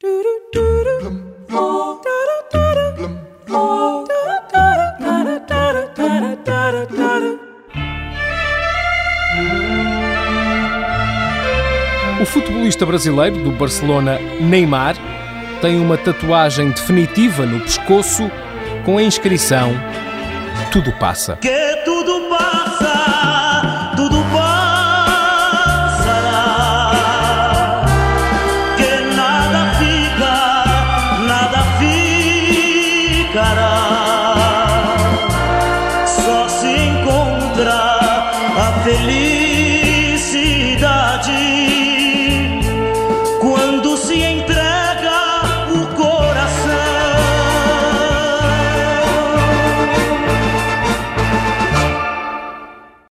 O futebolista brasileiro do Barcelona, Neymar, tem uma tatuagem definitiva no pescoço com a inscrição Tudo passa. Que tudo passa. ficará, só se encontrar a feliz.